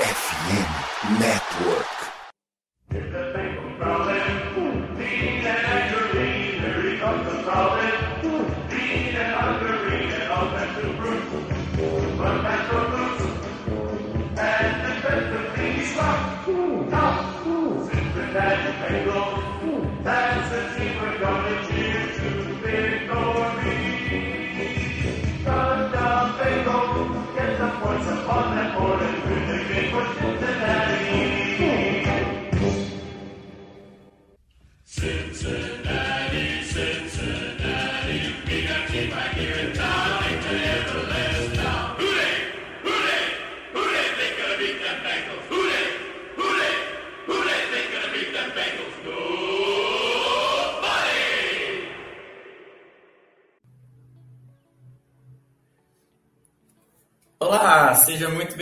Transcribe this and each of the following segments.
FM Network.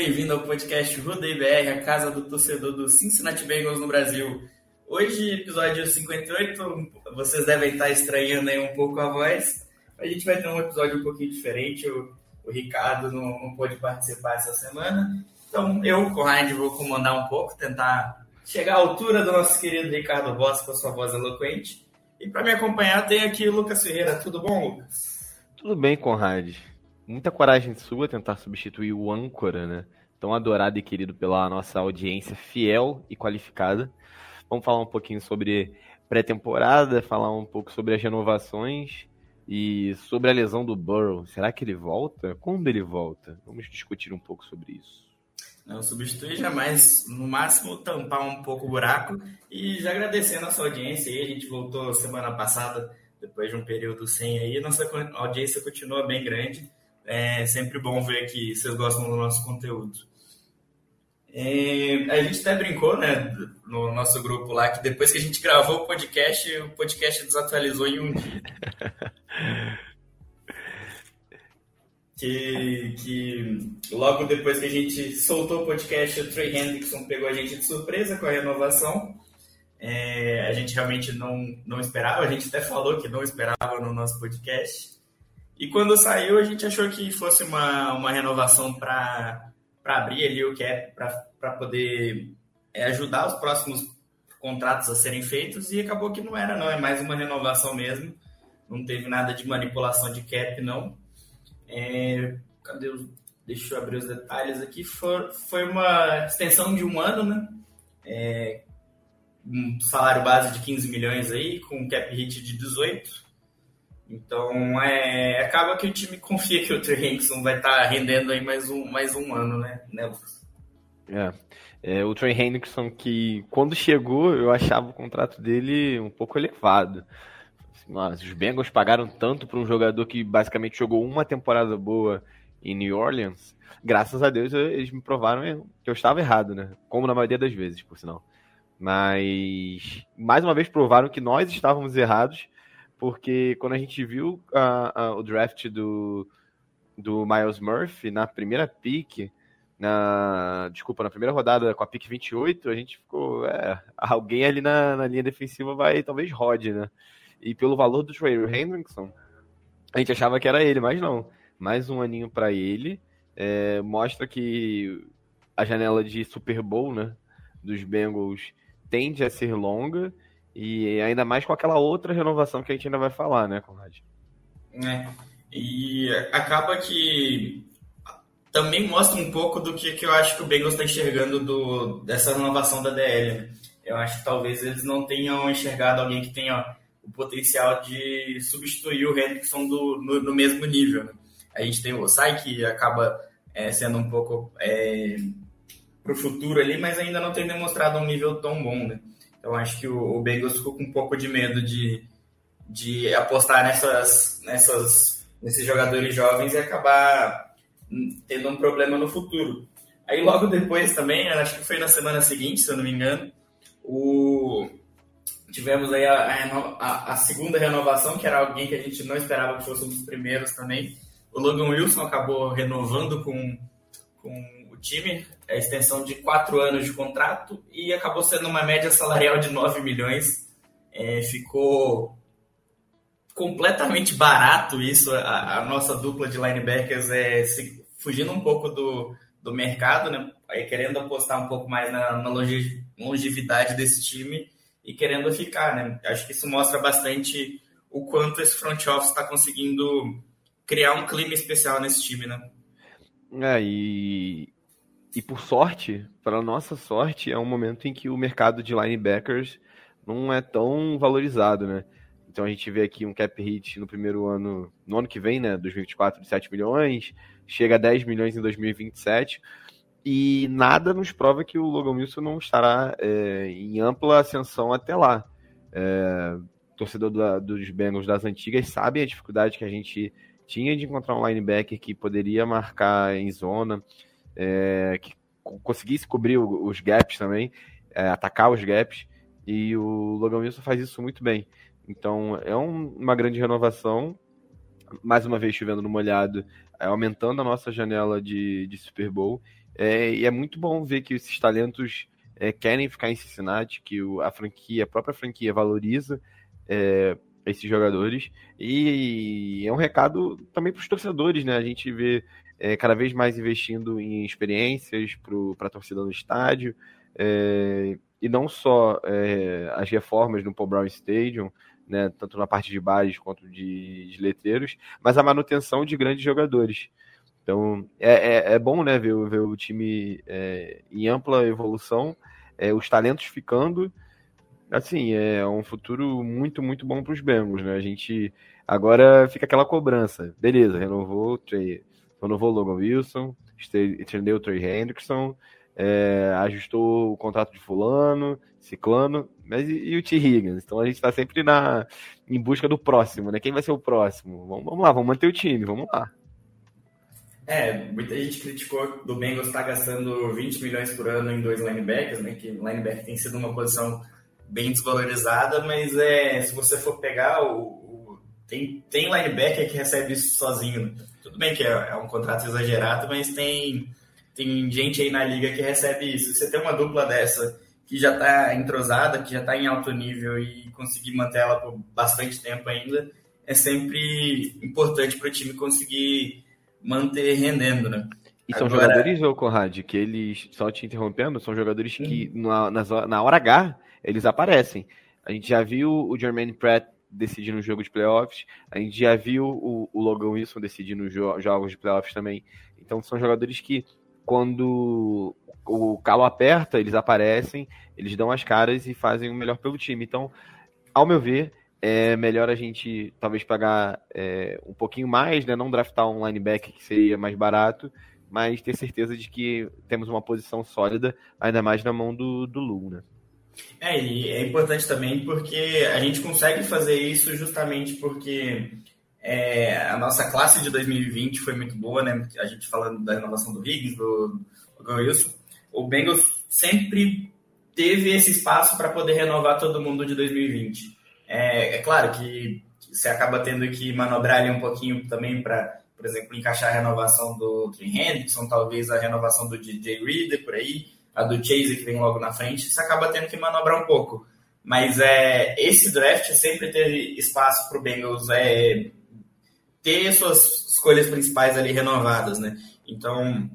Bem-vindo ao podcast Rodeio BR, a casa do torcedor do Cincinnati Bengals no Brasil. Hoje, episódio 58, vocês devem estar estranhando aí um pouco a voz. A gente vai ter um episódio um pouquinho diferente, o, o Ricardo não, não pôde participar essa semana. Então, eu, Conrad, vou comandar um pouco, tentar chegar à altura do nosso querido Ricardo Boss com a sua voz eloquente. E para me acompanhar tem aqui o Lucas Ferreira. Tudo bom, Lucas? Tudo bem, Conrad muita coragem sua tentar substituir o âncora, né? Tão adorado e querido pela nossa audiência fiel e qualificada. Vamos falar um pouquinho sobre pré-temporada, falar um pouco sobre as renovações e sobre a lesão do Burrow. Será que ele volta? Quando ele volta? Vamos discutir um pouco sobre isso. Não substituir jamais, no máximo tampar um pouco o buraco e já agradecendo a sua audiência a gente voltou semana passada, depois de um período sem aí, nossa audiência continua bem grande é sempre bom ver que vocês gostam do nosso conteúdo. É, a gente até brincou, né, no nosso grupo lá, que depois que a gente gravou o podcast, o podcast desatualizou em um dia. que, que logo depois que a gente soltou o podcast, o Trey Hendrickson pegou a gente de surpresa com a renovação. É, a gente realmente não, não esperava, a gente até falou que não esperava no nosso podcast. E quando saiu, a gente achou que fosse uma, uma renovação para abrir ali o cap, para poder é, ajudar os próximos contratos a serem feitos, e acabou que não era, não. É mais uma renovação mesmo. Não teve nada de manipulação de cap, não. É, cadê Deixa eu abrir os detalhes aqui. For, foi uma extensão de um ano, né? É, um salário base de 15 milhões aí, com cap hit de 18 então, é, acaba que o time confia que o Trey Hendrickson vai estar tá rendendo aí mais um, mais um ano, né, né? É. é, o Trey Hendrickson que, quando chegou, eu achava o contrato dele um pouco elevado. Nossa, os Bengals pagaram tanto para um jogador que basicamente jogou uma temporada boa em New Orleans. Graças a Deus eles me provaram que eu estava errado, né? Como na maioria das vezes, por sinal. Mas mais uma vez provaram que nós estávamos errados porque quando a gente viu o draft do, do Miles Murphy na primeira pick, na desculpa, na primeira rodada com a pick 28, a gente ficou, é, alguém ali na, na linha defensiva vai talvez rode, né? E pelo valor do Trey Hendrickson, a gente achava que era ele, mas não. Mais um aninho para ele, é, mostra que a janela de Super Bowl, né, dos Bengals tende a ser longa e ainda mais com aquela outra renovação que a gente ainda vai falar, né, Conrad? É. E acaba que também mostra um pouco do que, que eu acho que o Bengals está enxergando do, dessa renovação da DL. Né? Eu acho que talvez eles não tenham enxergado alguém que tenha o potencial de substituir o Hendrickson do, no, no mesmo nível. Né? A gente tem o Osai, que acaba é, sendo um pouco é, para o futuro ali, mas ainda não tem demonstrado um nível tão bom. Né? Então acho que o, Bengals ficou com um pouco de medo de, de apostar nessas, nessas, nesses jogadores jovens e acabar tendo um problema no futuro. Aí logo depois também, acho que foi na semana seguinte, se eu não me engano, o... tivemos aí a, a, a, segunda renovação, que era alguém que a gente não esperava que fosse um dos primeiros também. O Logan Wilson acabou renovando com, com time, a extensão de quatro anos de contrato e acabou sendo uma média salarial de 9 milhões. É, ficou completamente barato isso. A, a, nossa dupla de linebackers é se, fugindo um pouco do, do do mercado, né? Aí querendo apostar um pouco mais na, na longevidade desse time e querendo ficar, né? Acho que isso mostra bastante o quanto esse front office está conseguindo criar um clima especial nesse time, né? É, e, e por sorte, para nossa sorte, é um momento em que o mercado de linebackers não é tão valorizado, né? Então a gente vê aqui um cap hit no primeiro ano, no ano que vem, né, 2024, de 7 milhões, chega a 10 milhões em 2027, e nada nos prova que o Logan Wilson não estará é, em ampla ascensão até lá. É, torcedor da, dos Bengals das antigas sabe a dificuldade que a gente tinha de encontrar um linebacker que poderia marcar em zona, é, que conseguisse cobrir os gaps também, é, atacar os gaps, e o Logan Wilson faz isso muito bem. Então é um, uma grande renovação, mais uma vez chovendo no molhado, é, aumentando a nossa janela de, de Super Bowl, é, e é muito bom ver que esses talentos é, querem ficar em Cincinnati, que o, a franquia, a própria franquia valoriza é, esses jogadores. E é um recado também para os torcedores, né? A gente vê é, cada vez mais investindo em experiências para a torcida no estádio. É, e não só é, as reformas no Paul Brown Stadium, né, tanto na parte de bares quanto de, de letreiros, mas a manutenção de grandes jogadores. Então é, é, é bom né, ver, ver o time é, em ampla evolução, é, os talentos ficando assim, é um futuro muito, muito bom para os Bengals, né? A gente agora fica aquela cobrança. Beleza, renovou o Trey, renovou Logan Wilson, estendeu o Trey Hendrickson, é, ajustou o contrato de fulano, ciclano, mas e, e o T. Higgins? Então a gente está sempre na, em busca do próximo, né? Quem vai ser o próximo? Vamos, vamos lá, vamos manter o time, vamos lá. É, muita gente criticou do Bengals estar tá gastando 20 milhões por ano em dois linebackers, né? Que linebacker tem sido uma posição bem desvalorizada, mas é, se você for pegar o, o tem, tem linebacker que recebe isso sozinho. Tudo bem que é, é, um contrato exagerado, mas tem, tem gente aí na liga que recebe isso. Você tem uma dupla dessa que já está entrosada, que já está em alto nível e conseguir manter ela por bastante tempo ainda, é sempre importante para o time conseguir manter rendendo, né? E são Agora... jogadores, ô Conrad, que eles, só te interrompendo, são jogadores que na, na hora H eles aparecem. A gente já viu o Jermaine Pratt decidir no jogo de playoffs, a gente já viu o, o Logan Wilson decidir nos jo jogos de playoffs também. Então são jogadores que, quando o calo aperta, eles aparecem, eles dão as caras e fazem o melhor pelo time. Então, ao meu ver, é melhor a gente talvez pagar é, um pouquinho mais, né? não draftar um linebacker que seria mais barato, mas ter certeza de que temos uma posição sólida, ainda mais na mão do, do Lu, né? É, e é importante também porque a gente consegue fazer isso justamente porque é, a nossa classe de 2020 foi muito boa, né? A gente falando da renovação do Higgs, do, do Wilson. O Bengals sempre teve esse espaço para poder renovar todo mundo de 2020. É, é claro que você acaba tendo que manobrar ali um pouquinho também para, por exemplo, encaixar a renovação do Trey Hendrickson, talvez a renovação do DJ Reader por aí a do Chase que vem logo na frente, você acaba tendo que manobrar um pouco. Mas é, esse draft sempre teve espaço para o Bengals é, ter suas escolhas principais ali renovadas, né? Então,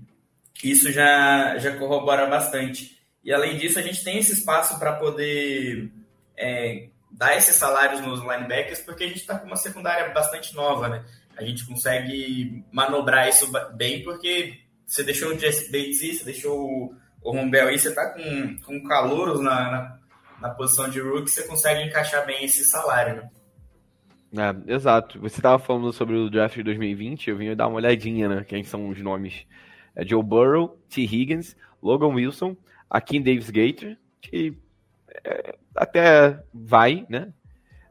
isso já, já corrobora bastante. E além disso, a gente tem esse espaço para poder é, dar esses salários nos linebackers, porque a gente está com uma secundária bastante nova, né? A gente consegue manobrar isso bem, porque você deixou o Jesse Bates, você deixou o Rumbel aí, você está com, com calouros na, na, na, posição de rookie, você consegue encaixar bem esse salário, né? É, exato. Você estava falando sobre o draft de 2020, eu vim dar uma olhadinha, né? Quem são os nomes. É Joe Burrow, T. Higgins, Logan Wilson, Akin Davis Gator, que é, até vai, né?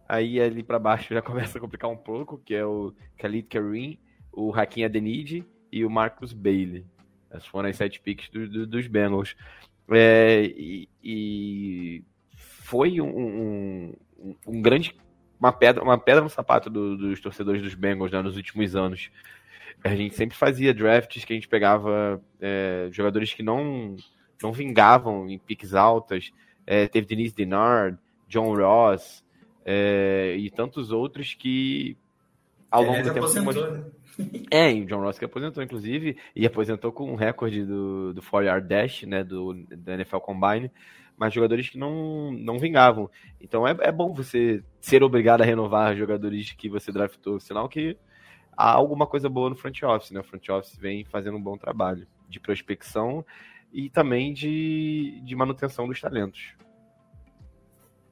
Aí ali para baixo já começa a complicar um pouco, que é o Khalid Kareem, o Hakim Adeniji e o Marcus Bailey. Essas foram as sete picks do, do, dos Bengals. É, e, e, foi um, um, um, grande uma pedra, uma pedra no sapato do, dos torcedores dos Bengals né, nos últimos anos. A gente sempre fazia drafts que a gente pegava é, jogadores que não, não vingavam em piques altas. É, teve Denise Denard, John Ross é, e tantos outros que ao longo do tempo. Né? É, o John Ross que aposentou, inclusive, e aposentou com um recorde do, do 4-yard dash, né, do, do NFL Combine, mas jogadores que não, não vingavam. Então é, é bom você ser obrigado a renovar jogadores que você draftou, sinal que há alguma coisa boa no front office, né? O front office vem fazendo um bom trabalho de prospecção e também de, de manutenção dos talentos.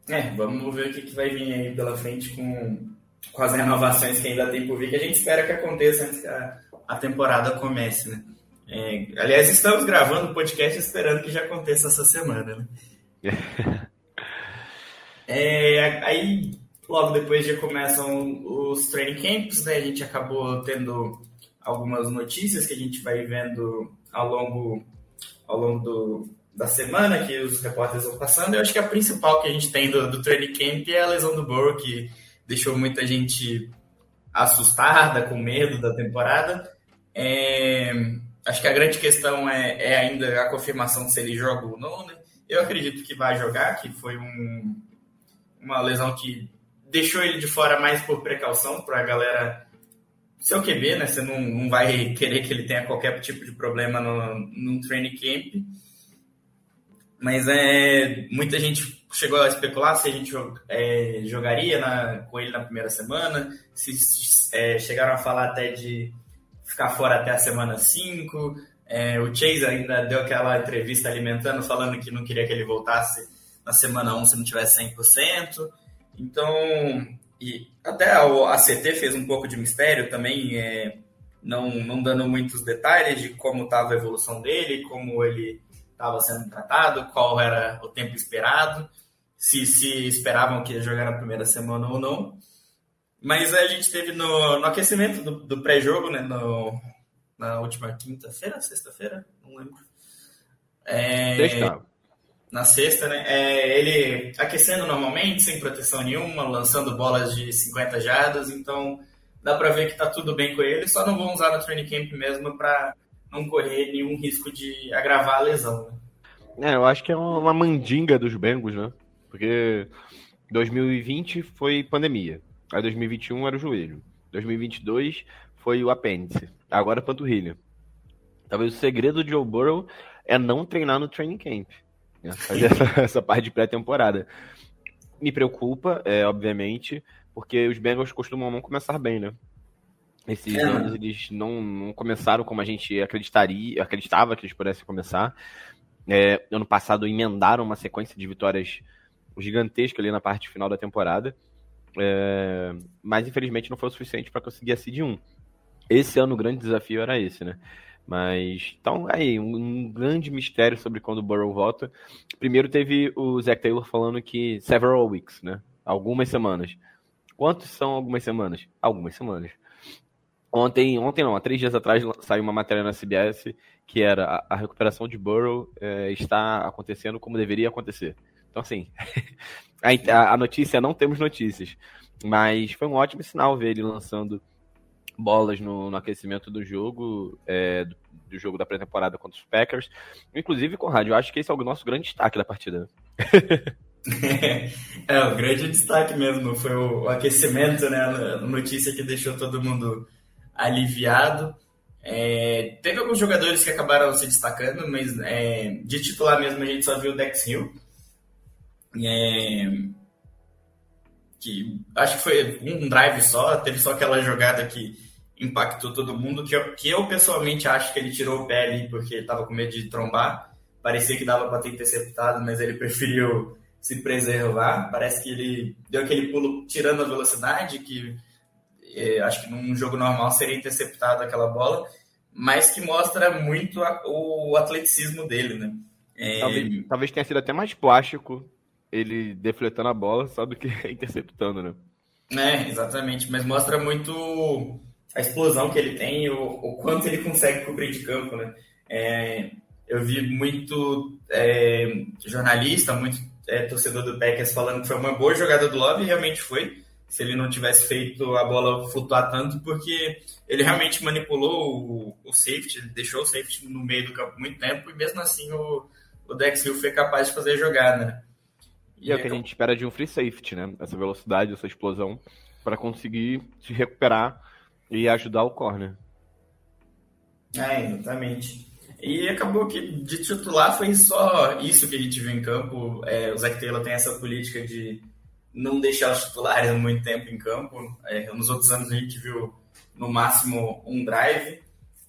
É, vamos ver o que, que vai vir aí pela frente com, com as renovações que ainda tem por vir, que a gente espera que aconteça antes que a, a temporada comece, né? É, aliás, estamos gravando o podcast esperando que já aconteça essa semana, né? é, aí, logo depois já começam os training camps, né? A gente acabou tendo algumas notícias que a gente vai vendo ao longo, ao longo do, da semana que os repórteres vão passando. Eu acho que a principal que a gente tem do, do training camp é a lesão do Burrow, que deixou muita gente assustada, com medo da temporada. É, acho que a grande questão é, é, ainda a confirmação se ele joga ou não. Né? Eu acredito que vai jogar, que foi um, uma lesão que deixou ele de fora mais por precaução, para a galera seu QB, né? Você não, não vai querer que ele tenha qualquer tipo de problema no, no training camp. Mas é, muita gente chegou a especular se a gente é, jogaria na, com ele na primeira semana, se é, chegaram a falar até de ficar fora até a semana 5. É, o Chase ainda deu aquela entrevista alimentando, falando que não queria que ele voltasse na semana 1 se não tivesse 100%. Então, e até a ACT fez um pouco de mistério também, é, não, não dando muitos detalhes de como estava a evolução dele, como ele estava sendo tratado, qual era o tempo esperado, se, se esperavam que ia jogar na primeira semana ou não. Mas a gente teve no, no aquecimento do, do pré-jogo, né, no, na última quinta-feira, sexta-feira, não lembro. É, na sexta, né? É, ele aquecendo normalmente, sem proteção nenhuma, lançando bolas de 50 jardas, então dá para ver que tá tudo bem com ele, só não vão usar no training camp mesmo para não correr nenhum risco de agravar a lesão. Né? É, eu acho que é uma mandinga dos Bengals, né? Porque 2020 foi pandemia, aí 2021 era o joelho, 2022 foi o apêndice, agora a panturrilha. Talvez o segredo de Joe Burrow é não treinar no training camp né? fazer essa, essa parte de pré-temporada. Me preocupa, é, obviamente, porque os Bengals costumam não começar bem, né? Esses é. anos eles não, não, começaram como a gente acreditaria, acreditava que eles pudessem começar. É, ano passado emendaram uma sequência de vitórias gigantesca ali na parte final da temporada. É, mas infelizmente não foi o suficiente para conseguir a seed 1. Esse ano o grande desafio era esse, né? Mas, então, aí, um, um, grande mistério sobre quando o Burrow volta. Primeiro teve o Zach Taylor falando que several weeks, né? Algumas semanas. Quantos são algumas semanas? Algumas semanas. Ontem, ontem não, há três dias atrás saiu uma matéria na CBS que era a, a recuperação de Burrow é, está acontecendo como deveria acontecer. Então, assim, a, a notícia, não temos notícias, mas foi um ótimo sinal ver ele lançando bolas no, no aquecimento do jogo, é, do, do, jogo da pré-temporada contra os Packers. Inclusive, Conrad, eu acho que esse é o nosso grande destaque da partida. é, o grande destaque mesmo foi o, o aquecimento, né? A notícia que deixou todo mundo aliviado. É, teve alguns jogadores que acabaram se destacando, mas é, de titular mesmo a gente só viu o Dex Hill. É, que acho que foi um drive só, teve só aquela jogada que impactou todo mundo, que eu, que eu pessoalmente acho que ele tirou o pé ali porque estava com medo de trombar. Parecia que dava para ter interceptado, mas ele preferiu se preservar. Parece que ele deu aquele pulo tirando a velocidade, que é, acho que num jogo normal seria interceptado aquela bola, mas que mostra muito a, o atleticismo dele, né? É... Talvez, talvez tenha sido até mais plástico ele defletando a bola do que interceptando, né? É, exatamente, mas mostra muito a explosão que ele tem o, o quanto ele consegue cobrir de campo, né? É, eu vi muito é, jornalista, muito é, torcedor do Packers falando que foi uma boa jogada do Love, e realmente foi, se ele não tivesse feito a bola flutuar tanto, porque ele realmente manipulou o, o safety, deixou o safety no meio do campo muito tempo, e mesmo assim o, o Dex Hill foi capaz de fazer a jogada, né? E é o que a gente espera de um free safety, né? Essa velocidade, essa explosão, para conseguir se recuperar E ajudar o corner. É, exatamente. E acabou que de titular foi só isso que a gente viu em campo. É, o Zac Taylor tem essa política de não deixar os titulares muito tempo em campo. É, nos outros anos a gente viu no máximo um drive.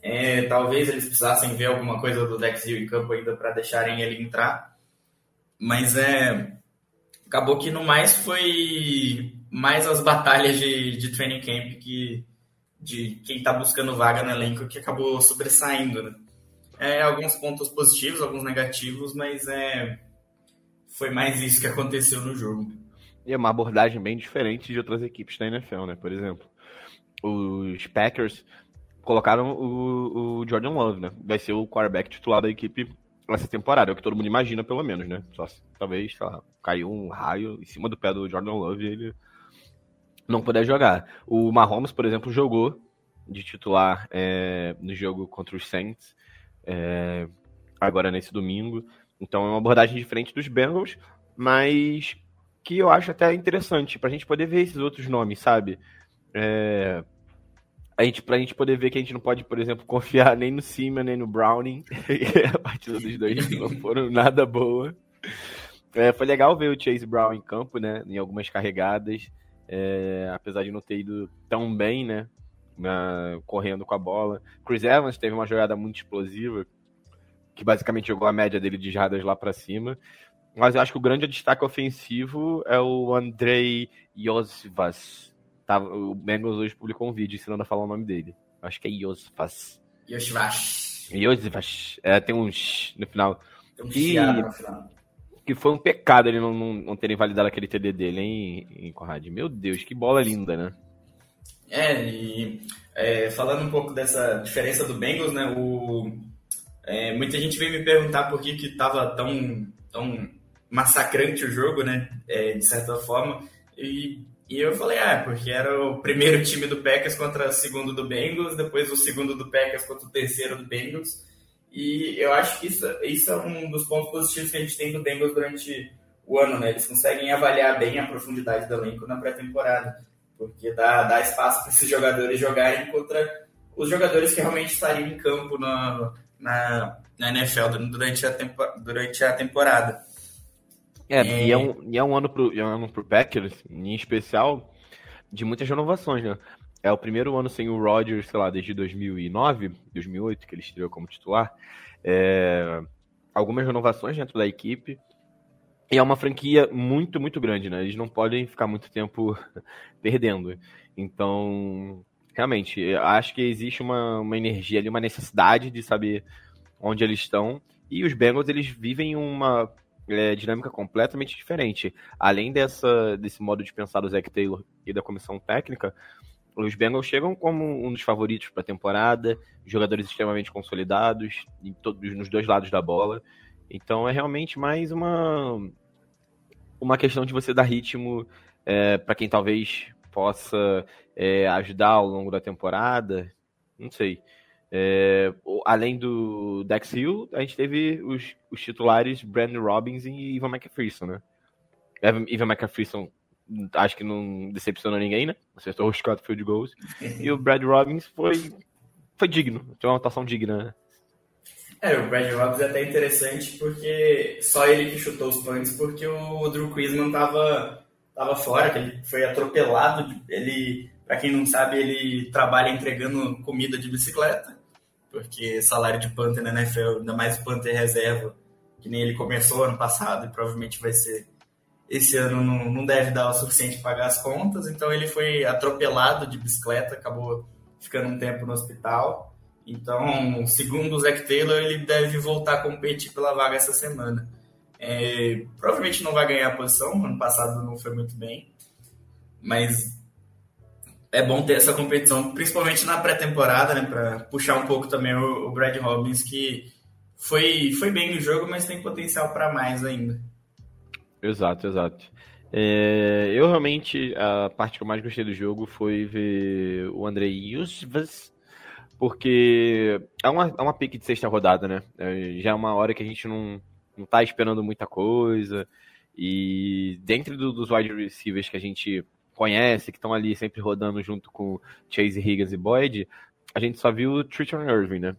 É, talvez eles precisassem ver alguma coisa do Dex Hill em campo ainda para deixarem ele entrar. Mas é, acabou que no mais foi mais as batalhas de, de training camp que de quem está buscando vaga no elenco que acabou sobressaindo. Né? É, alguns pontos positivos, alguns negativos, mas é, foi mais isso que aconteceu no jogo. E é uma abordagem bem diferente de outras equipes da NFL, né? Por exemplo, os Packers colocaram o, o Jordan Love, né? Vai ser o quarterback titular da equipe essa temporada, é o que todo mundo imagina, pelo menos, né? Só se, talvez, sei lá, caiu um raio em cima do pé do Jordan Love e ele não puder jogar. O Mahomes, por exemplo, jogou de titular é, no jogo contra os Saints, é, agora nesse domingo. Então é uma abordagem diferente dos Bengals, mas que eu acho até interessante, para a gente poder ver esses outros nomes, sabe? É, a gente, pra gente poder ver que a gente não pode, por exemplo, confiar nem no Seaman, nem no Browning. a partida dos dois não foram nada boa. É, foi legal ver o Chase Brown em campo, né? Em algumas carregadas. É, apesar de não ter ido tão bem, né? Na, correndo com a bola. Chris Evans teve uma jogada muito explosiva, que basicamente jogou a média dele de jardas lá para cima. Mas eu acho que o grande destaque ofensivo é o Andrei Yosvas, Tava, o Bengals hoje publicou um vídeo ensinando a falar o nome dele. Acho que é Yosvas. Yosvas. Yosvas. É, tem uns no final. Tem um que, no final. Que foi um pecado ele não, não, não terem validado aquele TD dele, hein, em Conrad? Meu Deus, que bola linda, né? É, e é, falando um pouco dessa diferença do Bengals, né? O, é, muita gente veio me perguntar por que que tava tão, tão massacrante o jogo, né? É, de certa forma. E e eu falei, ah, porque era o primeiro time do Packers contra o segundo do Bengals, depois o segundo do Packers contra o terceiro do Bengals. E eu acho que isso, isso é um dos pontos positivos que a gente tem do Bengals durante o ano, né? Eles conseguem avaliar bem a profundidade do elenco na pré-temporada, porque dá, dá espaço para esses jogadores jogarem contra os jogadores que realmente estariam em campo na, na, na NFL durante a, tempo, durante a temporada. É, é... E, é um, e é um ano pro, é um ano pro Packers, em especial, de muitas renovações, né? É o primeiro ano sem o Rodgers, sei lá, desde 2009, 2008, que ele estreou como titular. É, algumas renovações dentro da equipe. E é uma franquia muito, muito grande, né? Eles não podem ficar muito tempo perdendo. Então, realmente, acho que existe uma, uma energia ali, uma necessidade de saber onde eles estão. E os Bengals, eles vivem uma é, dinâmica completamente diferente. Além dessa, desse modo de pensar do Zac Taylor e da comissão técnica, os Bengals chegam como um dos favoritos para a temporada, jogadores extremamente consolidados em todos, nos dois lados da bola. Então é realmente mais uma, uma questão de você dar ritmo é, para quem talvez possa é, ajudar ao longo da temporada. Não sei. É, além do Dex Hill, a gente teve os, os titulares Brandon Robbins e Ivan McPherson, né? Ivan McPherson acho que não decepcionou ninguém, né? Acertou os quatro field goals. e o Brad Robbins foi, foi digno, tem uma atuação digna, né? É, o Brad Robbins é até interessante porque só ele que chutou os punts porque o Drew Quisman tava, tava fora, que ele foi atropelado. Ele, para quem não sabe, ele trabalha entregando comida de bicicleta porque salário de Panther na NFL, ainda mais Panther reserva, que nem ele começou ano passado e provavelmente vai ser esse ano, não, não deve dar o suficiente para pagar as contas, então ele foi atropelado de bicicleta, acabou ficando um tempo no hospital. Então, segundo o Zac Taylor, ele deve voltar a competir pela vaga essa semana. É, provavelmente não vai ganhar a posição, ano passado não foi muito bem, mas é bom ter essa competição, principalmente na pré-temporada, né, para puxar um pouco também o, o, Brad Robbins, que foi, foi bem no jogo, mas tem potencial para mais ainda. Exato, exato. É, eu realmente, a parte que eu mais gostei do jogo foi ver o Andrei Yusvas, porque é uma, é uma pique de sexta rodada, né? É, já é uma hora que a gente não, não tá esperando muita coisa, e dentro do, dos wide receivers que a gente conhece, que estão ali sempre rodando junto com Chase Higgins e Boyd, a gente só viu o Tristan Irving, né?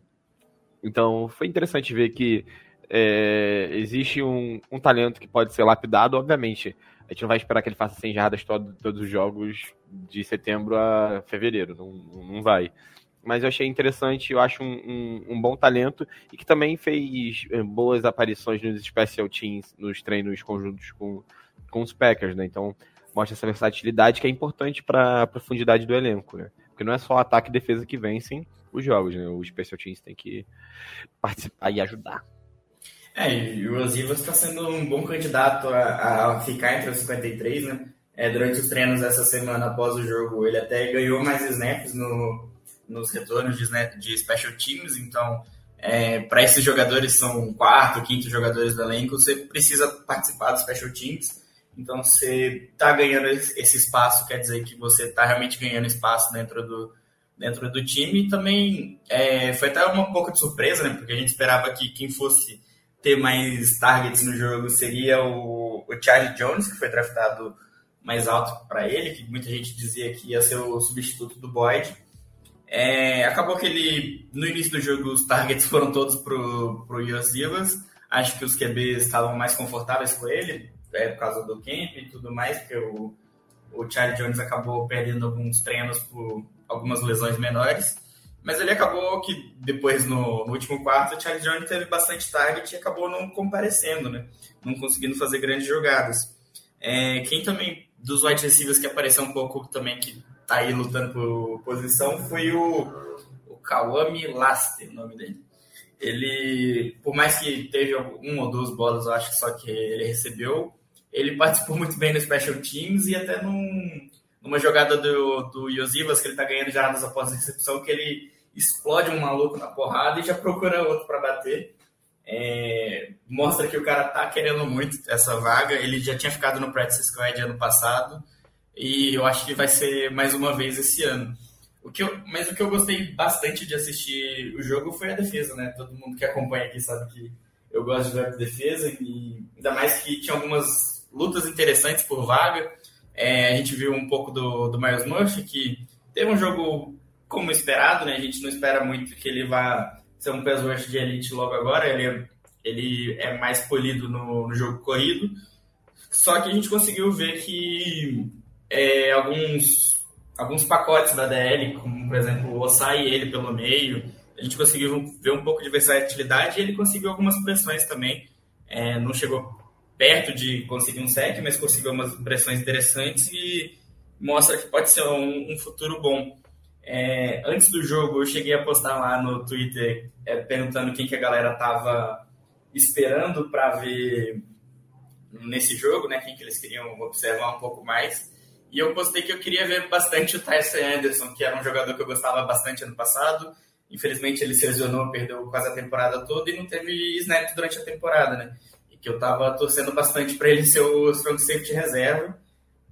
Então foi interessante ver que é, existe um, um, talento que pode ser lapidado, obviamente. A gente não vai esperar que ele faça 100 jardas todo, todos os jogos de setembro a fevereiro, não, não vai. Mas eu achei interessante, eu acho um, um, um, bom talento e que também fez é, boas aparições nos special teams, nos treinos conjuntos com, com os Packers, né? Então mostra essa versatilidade que é importante para a profundidade do elenco, né? Porque não é só ataque e defesa que vencem os jogos, né? Os special teams tem que participar e ajudar. É, e o Osivas está sendo um bom candidato a, a, ficar entre os 53, né? É, durante os treinos essa semana após o jogo, ele até ganhou mais snaps no, nos retornos de, de special teams, então é, para esses jogadores são quarto, quinto jogadores do elenco, você precisa participar dos special teams. Então, você está ganhando esse espaço, quer dizer que você está realmente ganhando espaço dentro do, dentro do time. E também é, foi até uma pouco de surpresa, né? Porque a gente esperava que quem fosse ter mais targets no jogo seria o, o Charlie Jones, que foi draftado mais alto para ele, que muita gente dizia que ia ser o substituto do Boyd. É, acabou que ele, no início do jogo, os targets foram todos pro, pro Yosivas. Acho que os QBs estavam mais confortáveis com ele, é, por causa do camp e tudo mais, porque o, o Charlie Jones acabou perdendo alguns treinos por algumas lesões menores. Mas ele acabou que depois, no, no, último quarto, o Charles Jones teve bastante target e acabou não comparecendo, né? Não conseguindo fazer grandes jogadas. É, quem também, dos wide receivers que apareceu um pouco também, que tá aí lutando por posição, foi o, o Kawami Laster, o nome dele. Ele, por mais que teve um ou duas bolas, eu acho só que ele recebeu, ele participou muito bem no Special Teams e até num, numa jogada do, do Yosivas, que ele tá ganhando jardas após a recepção, que ele explode um maluco na porrada e já procura outro para bater. É, mostra que o cara tá querendo muito essa vaga. Ele já tinha ficado no Practice Squad ano passado e eu acho que vai ser mais uma vez esse ano. O que eu, mas o que eu gostei bastante de assistir o jogo foi a defesa, né? Todo mundo que acompanha aqui sabe que eu gosto de ver defesa e ainda mais que tinha algumas lutas interessantes por vaga. É, a gente viu um pouco do, do Miles Murphy, que teve um jogo como esperado, né? A gente não espera muito que ele vá ser um pass rush de elite logo agora. Ele é, ele é mais polido no, no jogo corrido. Só que a gente conseguiu ver que é, alguns, alguns pacotes da DL, como por exemplo o Osai e ele pelo meio, a gente conseguiu ver um pouco de versatilidade e ele conseguiu algumas pressões também. É, não chegou perto de conseguir um sec, mas conseguiu umas pressões interessantes e mostra que pode ser um, um futuro bom. É, antes do jogo, eu cheguei a postar lá no Twitter é, perguntando quem que a galera tava esperando para ver nesse jogo, né? Quem que eles queriam observar um pouco mais. E eu postei que eu queria ver bastante o Tyson Anderson, que era um jogador que eu gostava bastante ano passado. Infelizmente ele se lesionou, perdeu quase a temporada toda e não teve snap durante a temporada, né? Que eu estava torcendo bastante para ele ser o strong safety reserva.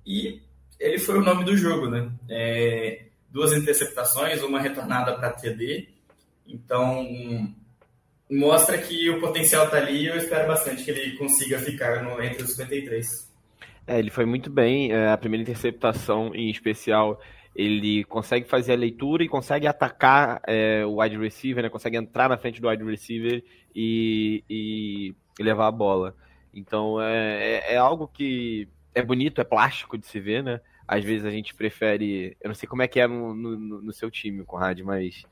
E ele foi o nome do jogo, né? É, duas interceptações, uma retornada para TD. Então, mostra que o potencial está ali e eu espero bastante que ele consiga ficar no, entre os 53. É, ele foi muito bem. É, a primeira interceptação, em especial, ele consegue fazer a leitura e consegue atacar é, o wide receiver, né? consegue entrar na frente do wide receiver e, e e levar a bola. Então é, é, é, algo que é bonito, é plástico de se ver, né? Às vezes a gente prefere. Eu não sei como é que é no, no, no seu time, Conrad, mas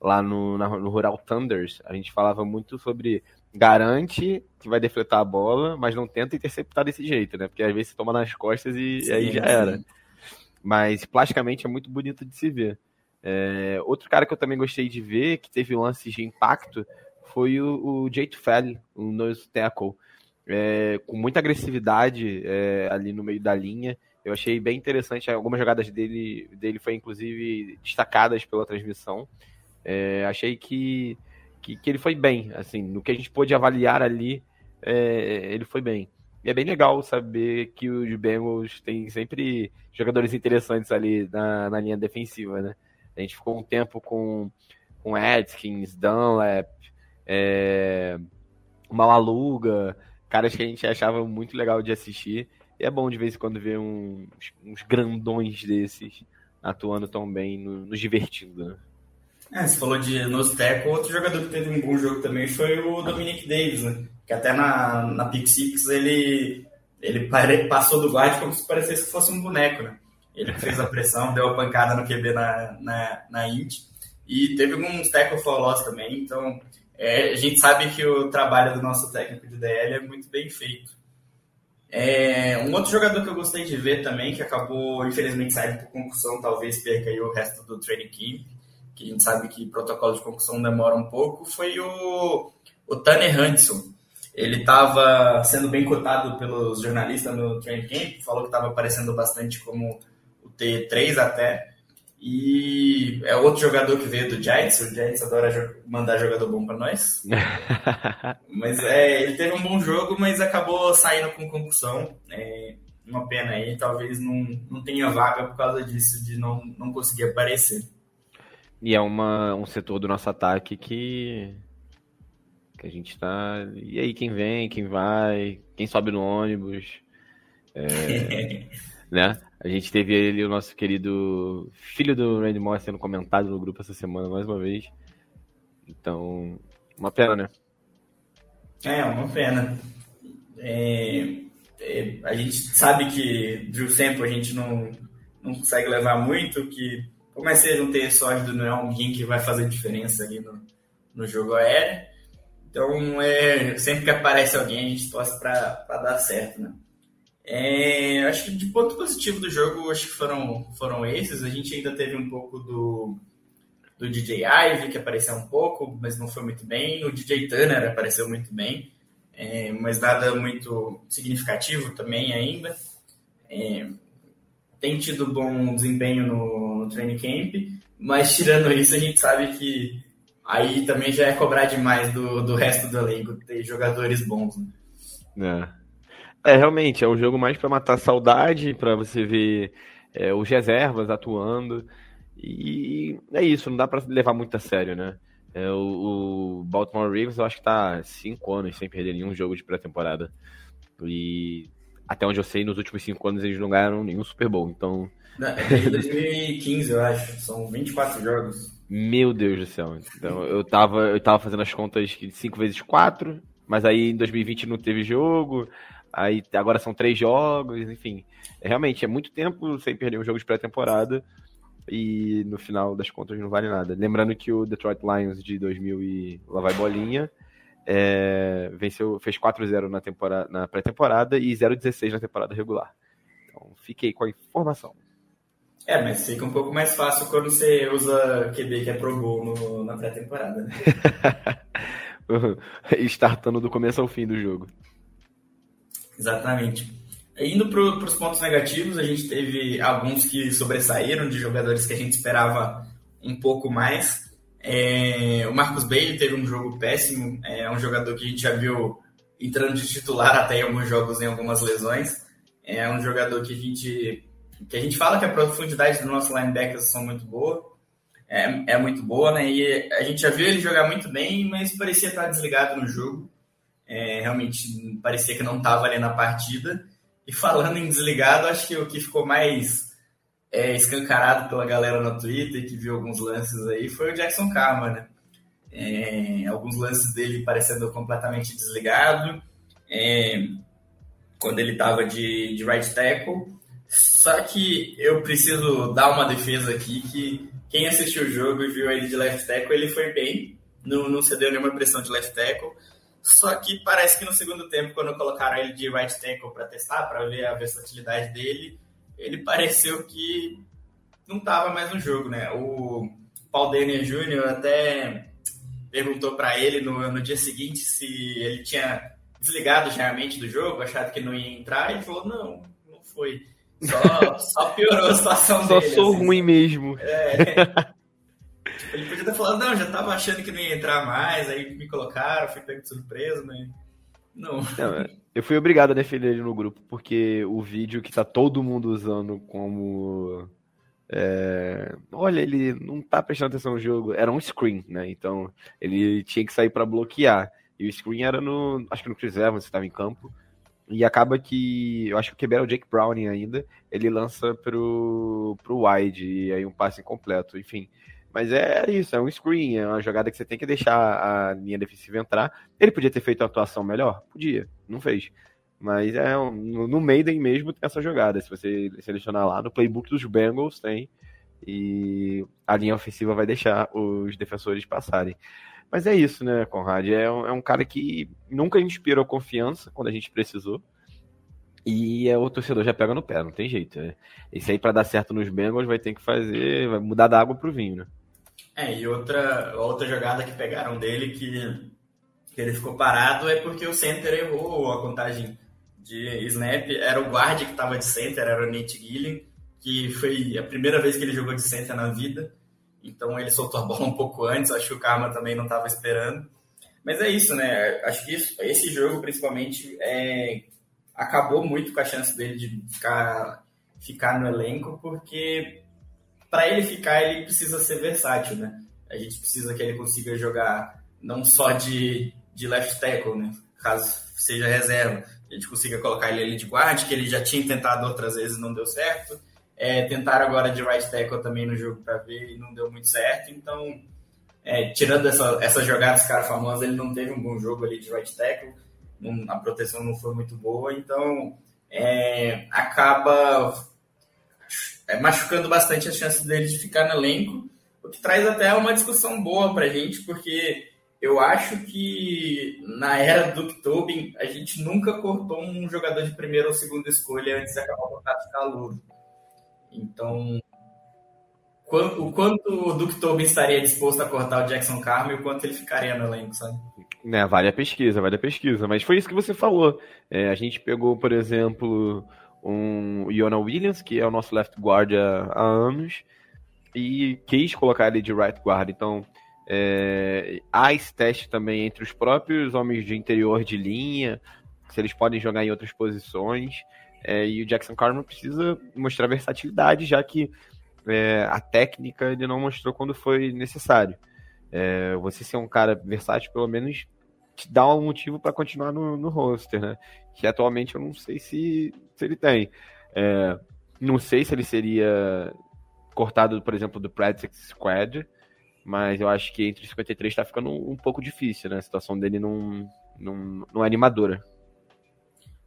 lá no, na, no Rural Thunders a gente falava muito sobre garante que vai defletar a bola, mas não tenta interceptar desse jeito, né? Porque às vezes você toma nas costas e, sim, aí já sim. era. Mas plasticamente é muito bonito de se ver. É, outro cara que eu também gostei de ver, que teve lances de impacto, foi o, o Jake Fell, o nose tackle, é, com muita agressividade é, ali no meio da linha. Eu achei bem interessante. Algumas jogadas dele, dele foi inclusive destacadas pela transmissão. É, achei que, que, que, ele foi bem, assim, no que a gente pôde avaliar ali, é, ele foi bem. E é bem legal saber que os Bengals têm sempre jogadores interessantes ali na, na linha defensiva, né? A gente ficou um tempo com, com Atkins, Dunlap, é, Malaluga, caras que a gente achava muito legal de assistir. E é bom de vez em quando ver uns, uns grandões desses atuando tão bem, no, nos divertindo, né? É, você falou de Nosteco, outro jogador que teve um bom jogo também foi o Dominic Davis, né? Que até na, na Pick Six ele, ele pare, passou do guard como se parecesse que fosse um boneco, né? Ele fez a pressão, deu a pancada no QB na, na, na Int. E teve alguns tackle for loss também, então é, a gente sabe que o trabalho do nosso técnico de DL é muito bem feito. É, um outro jogador que eu gostei de ver também, que acabou infelizmente saindo por concussão, talvez perca aí o resto do training camp, que a gente sabe que protocolo de concussão demora um pouco, foi o, o Tanner Hudson. Ele estava sendo bem cotado pelos jornalistas no training camp, falou que estava aparecendo bastante como o T3 até, e é outro jogador que veio do Giants. O Giants adora mandar jogador bom para nós. mas é, ele teve um bom jogo, mas acabou saindo com concussão. É, uma pena aí, talvez não, não tenha vaga por causa disso, de não, não conseguir aparecer. E é uma, um setor do nosso ataque que, que a gente tá. E aí, quem vem, quem vai, quem sobe no ônibus. É, né? A gente teve ele, o nosso querido filho do Randy Moss, sendo comentado no grupo essa semana mais uma vez. Então, uma pena, né? É, uma pena. É, é, a gente sabe que Drew Sample a gente não, não consegue levar muito, que por mais seja um ter sólido, não é alguém que vai fazer diferença ali no, no jogo aéreo. Então, é, sempre que aparece alguém, a gente torce para dar certo, né? É, acho que de ponto positivo do jogo, acho que foram, foram esses. A gente ainda teve um pouco do, do DJ Ive, que apareceu um pouco, mas não foi muito bem. O DJ Tanner apareceu muito bem, é, mas nada muito significativo também ainda. É, tem tido bom desempenho no, no training camp, mas tirando isso, a gente sabe que aí também já é cobrar demais do, do resto do elenco ter jogadores bons. Né? É. É, realmente, é um jogo mais para matar saudade, para você ver é, os reservas atuando. E é isso, não dá para levar muito a sério, né? É, o, o, Baltimore Ravens eu acho que tá cinco anos sem perder nenhum jogo de pré-temporada. E até onde eu sei, nos últimos cinco anos eles não ganharam nenhum Super Bowl, então... Desde 2015, eu acho. São 24 jogos. Meu Deus do céu. Então, eu tava, eu tava fazendo as contas de 5 vezes 4, mas aí em 2020 não teve jogo. Aí agora são três jogos, enfim. É, realmente é muito tempo sem perder um jogo de pré-temporada. E no final das contas não vale nada. Lembrando que o Detroit Lions de 2000 e lá vai bolinha é, venceu, fez 4-0 na, temporada, na pré-temporada e 0-16 na temporada regular. Então fiquei com a informação. É, mas fica um pouco mais fácil quando você usa QB que é Pro Bowl no, na pré-temporada, né? Startando do começo ao fim do jogo. Exatamente. Indo para os pontos negativos, a gente teve alguns que sobressaíram de jogadores que a gente esperava um pouco mais. É, o Marcos Bailey teve um jogo péssimo, é um jogador que a gente já viu entrando de titular até em alguns jogos em algumas lesões. É um jogador que a gente que a gente fala que a profundidade do nosso linebackers são muito boa, é, é muito boa, né? E a gente já viu ele jogar muito bem, mas parecia estar desligado no jogo. É, realmente parecia que não estava ali na partida. E falando em desligado, acho que o que ficou mais é, escancarado pela galera no Twitter, que viu alguns lances aí, foi o Jackson Karma, né? É, alguns lances dele parecendo completamente desligado. É, quando ele estava de, de right tackle. Só que eu preciso dar uma defesa aqui que quem assistiu o jogo e viu ele de left tackle, ele foi bem, não, não cedeu nenhuma pressão de left tackle. Só que parece que no segundo tempo, quando colocaram ele de right tackle para testar, para ver a versatilidade dele, ele pareceu que não estava mais no jogo, né? O Paul Daniel Jr. até perguntou para ele no, no dia seguinte se ele tinha desligado já a mente do jogo, achado que não ia entrar, e ele falou, não, não foi. Só, só piorou a situação só dele. Só sou assim. ruim mesmo. É. Ele podia ter falado, não, já tava achando que não ia entrar mais, aí me colocaram, fui pego de surpresa, mas. Não. não. É, eu fui obrigado a defender ele no grupo, porque o vídeo que tá todo mundo usando como. É... Olha, ele não tá prestando atenção no jogo. Era um screen, né? Então ele tinha que sair para bloquear. E o screen era no. Acho que no Chris Evans, estava em campo. E acaba que, eu acho que era o Jake Browning ainda, ele lança pro, pro wide, e aí um passe incompleto, enfim. Mas é isso, é um screen, é uma jogada que você tem que deixar a linha defensiva entrar. Ele podia ter feito uma atuação melhor? Podia, não fez. Mas é no, Maiden mesmo tem essa jogada. Se você selecionar lá, no playbook dos Bengals tem. E a linha ofensiva vai deixar os defensores passarem. Mas é isso, né, Conrad? É um, é um cara que nunca inspirou confiança quando a gente precisou. E é, o torcedor já pega no pé, não tem jeito. Né? Aí, para dar certo nos Bengals, vai ter que fazer, vai mudar da água pro vinho, né? É, e outra, outra jogada que pegaram dele que, que ele ficou parado é porque o center errou a contagem de snap. Era o guard que estava de center, era o Nate Gilliam, que foi a primeira vez que ele jogou de center na vida. Então ele soltou a bola um pouco antes, acho que o Karma também não estava esperando. Mas é isso, né? Acho que isso, esse jogo, principalmente, é, acabou muito com a chance dele de ficar, ficar no elenco, porque para ele ficar, ele precisa ser versátil, né? A gente precisa que ele consiga jogar não só de, de left tackle, né? Caso seja reserva. A gente consiga colocar ele ali de guarda, que ele já tinha tentado outras vezes não deu certo. É, tentaram agora de right tackle também no jogo para ver e não deu muito certo. Então, é, tirando essa, essas jogadas cara famosas, ele não teve um bom jogo ali de right tackle. Não, a proteção não foi muito boa. Então, é, acaba é, machucando bastante as chances dele de ficar no elenco, o que traz até uma discussão boa para a gente, porque eu acho que na era do Tobin a gente nunca cortou um jogador de primeira ou segunda escolha antes de acabar o contrato calor. Então, o quanto o Duke Tobin estaria disposto a cortar o Jackson Carmen e o quanto ele ficaria no elenco, sabe? Né, vale a pesquisa, vale a pesquisa. Mas foi isso que você falou. É, a gente pegou, por exemplo, um Iona Williams, que é o nosso left guard há, há anos, e quis colocar ele de right guard. Então, é, há esse teste também entre os próprios homens de interior de linha, se eles podem jogar em outras posições. É, e o Jackson Carmen precisa mostrar versatilidade, já que é, a técnica ele não mostrou quando foi necessário. É, você ser um cara versátil, pelo menos, te dá um motivo para continuar no, no roster, né? Que atualmente eu não sei se, se ele tem. É, não sei se ele seria cortado, por exemplo, do Practice Squad, mas eu acho que entre 53 está ficando um, um, pouco difícil, né? A situação dele não, não, não é animadora.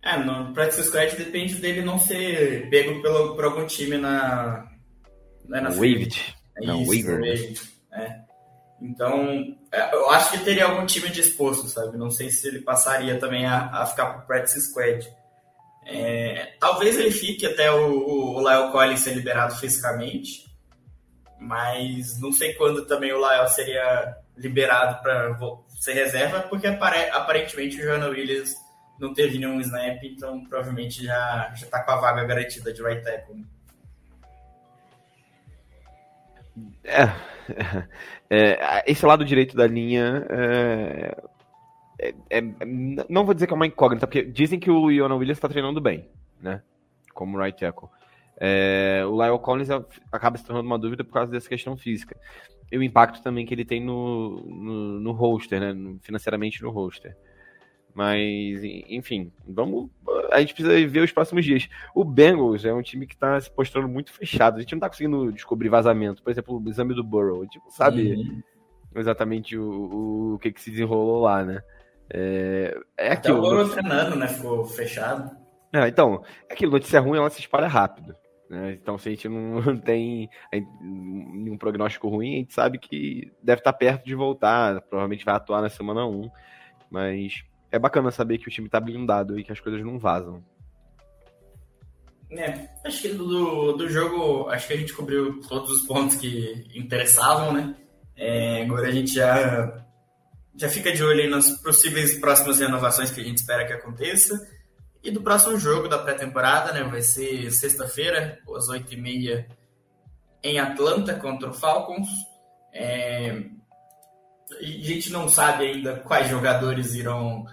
É, no Practice Squad depende dele não ser pego pelo, por algum time na. É na Waived. É não, Waiver. É. Então, é, eu acho que teria algum time disposto, sabe? Não sei se ele passaria também a, a ficar pro Practice Squad. É, talvez ele fique até o, o Lyle Collins ser liberado fisicamente, mas não sei quando também o Lyle seria liberado para ser reserva, porque aparentemente o Joana Williams não teve nenhum snap, então provavelmente já, já tá com a vaga garantida de right tackle. É, é, esse lado direito da linha é, é, é, não vou dizer que é uma incógnita, porque dizem que o Iona Williams está treinando bem, né? Como right tackle. É, o Lyle Collins acaba se tornando uma dúvida por causa dessa questão física. E o impacto também que ele tem no, no, no roster, né? Financeiramente no roster. Mas, enfim, vamos. A gente precisa ver os próximos dias. O Bengals é um time que está se mostrando muito fechado. A gente não está conseguindo descobrir vazamento. Por exemplo, o exame do Burrow. A gente não sabe uhum. exatamente o, o que, que se desenrolou lá, né? É, é Até aquilo. o Burrow treinando, né? Ficou fechado. É, então, é aquilo. Notícia ruim, ela se espalha rápido. Né? Então, se a gente não tem nenhum prognóstico ruim, a gente sabe que deve estar perto de voltar. Provavelmente vai atuar na semana 1. Mas é bacana saber que o time tá blindado e que as coisas não vazam. É, acho que do, do jogo, acho que a gente cobriu todos os pontos que interessavam, né? É, agora a gente já, já fica de olho nas possíveis próximas renovações que a gente espera que aconteça. E do próximo jogo da pré-temporada, né? Vai ser sexta-feira, às 8h30, em Atlanta, contra o Falcons. É, a gente não sabe ainda quais jogadores irão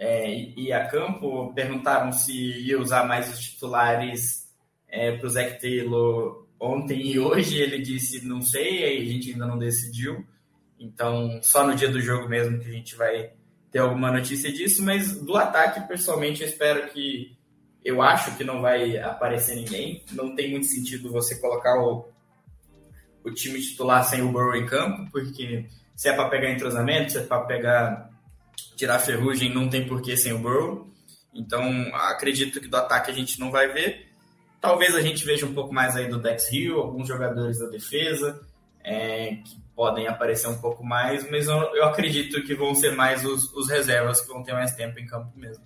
é, ir a campo, perguntaram se ia usar mais os titulares é, para o Zach Taylor ontem e hoje. Ele disse não sei, a gente ainda não decidiu. Então, só no dia do jogo mesmo que a gente vai ter alguma notícia disso, mas do ataque, pessoalmente, eu espero que. Eu acho que não vai aparecer ninguém. Não tem muito sentido você colocar o, o time titular sem o Burrow em campo, porque se é para pegar entrosamento, se é para pegar tirar ferrugem, não tem porquê sem o Burrow. Então, acredito que do ataque a gente não vai ver. Talvez a gente veja um pouco mais aí do Dex Hill, alguns jogadores da defesa, é, que podem aparecer um pouco mais, mas eu, eu acredito que vão ser mais os, os, reservas que vão ter mais tempo em campo mesmo.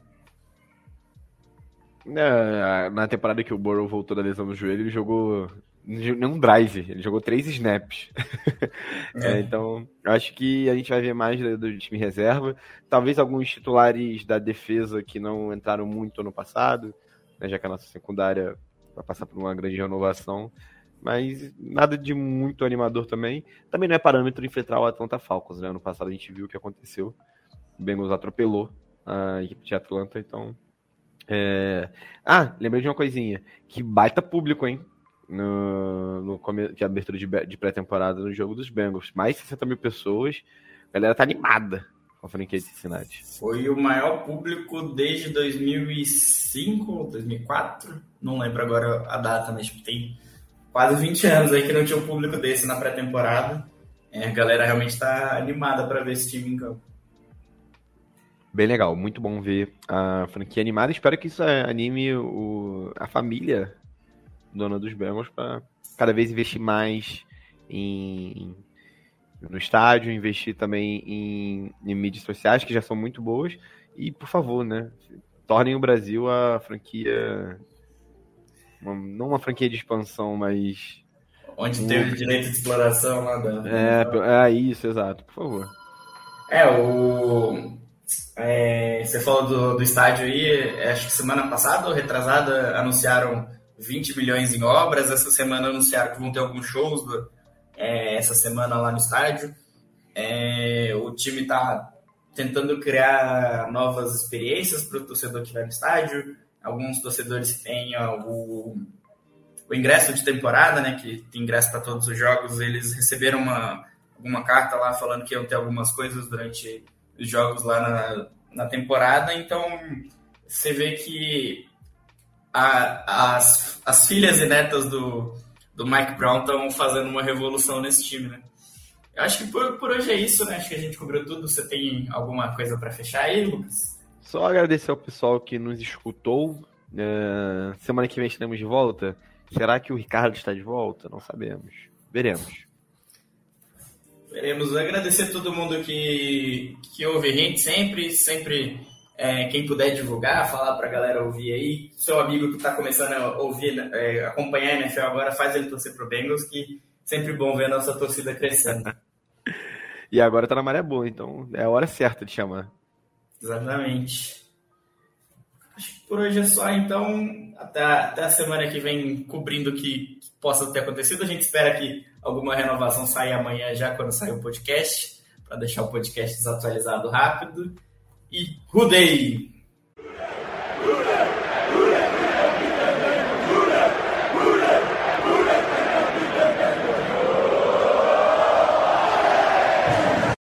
É, na temporada que o Burrow voltou da lesão no joelho, ele jogou nenhum drive, ele jogou três snaps. É. É, então, acho que a gente vai ver mais do, do, time reserva. Talvez alguns titulares da defesa que não entraram muito ano passado, né, já que a nossa secundária vai passar por uma grande renovação. Mas nada de muito animador também. Também não é parâmetro enfrentar o Atlanta Falcons, né? Ano passado a gente viu o que aconteceu. O Bengals atropelou a equipe de Atlanta, então. É... Ah, lembrei de uma coisinha. Que baita público, hein? No, no de abertura de, de pré-temporada no jogo dos Bengals. Mais de 60 mil pessoas. A galera tá animada com a franquia de Cincinnati. Foi o maior público desde 2005, 2004. Não lembro agora a data, mas tem quase 20 anos aí que não tinha um público desse na pré-temporada. É, a galera realmente está animada para ver esse time em campo. Bem legal, muito bom ver a franquia animada. Espero que isso anime o, a família dona dos Bengals para cada vez investir mais em, no estádio, investir também em, em mídias sociais, que já são muito boas. E, por favor, né, tornem o Brasil a franquia uma, não uma franquia de expansão, mas. Onde um... tem o direito de exploração lá da. É, é isso, exato, por favor. É, o. É, você falou do, do estádio aí, é, acho que semana passada ou retrasada anunciaram 20 milhões em obras, essa semana anunciaram que vão ter alguns shows do, é, essa semana lá no estádio. É, o time está tentando criar novas experiências para o torcedor que vai no estádio. Alguns torcedores têm o, o ingresso de temporada, né, que tem ingresso para todos os jogos, eles receberam uma, uma carta lá falando que iam ter algumas coisas durante os jogos lá na, na temporada, então você vê que a, as, as filhas e netas do, do Mike Brown estão fazendo uma revolução nesse time, né? Eu acho que por, por hoje é isso, né? Acho que a gente cobriu tudo. Você tem alguma coisa para fechar aí, Lucas? Só agradecer ao pessoal que nos escutou. Uh, semana que vem estaremos de volta. Será que o Ricardo está de volta? Não sabemos. Veremos. Veremos. Agradecer a todo mundo que, que ouve a gente sempre. Sempre é, quem puder divulgar, falar para a galera ouvir aí. Seu amigo que está começando a ouvir, é, acompanhar a NFL agora, faz ele torcer pro Bengals, que sempre bom ver a nossa torcida crescendo. e agora tá na maré boa, então é a hora certa de chamar. Exatamente. Acho que por hoje é só, então. Até, até a semana que vem cobrindo o que, que possa ter acontecido. A gente espera que alguma renovação saia amanhã já quando sair o podcast, para deixar o podcast desatualizado rápido. E Rudei!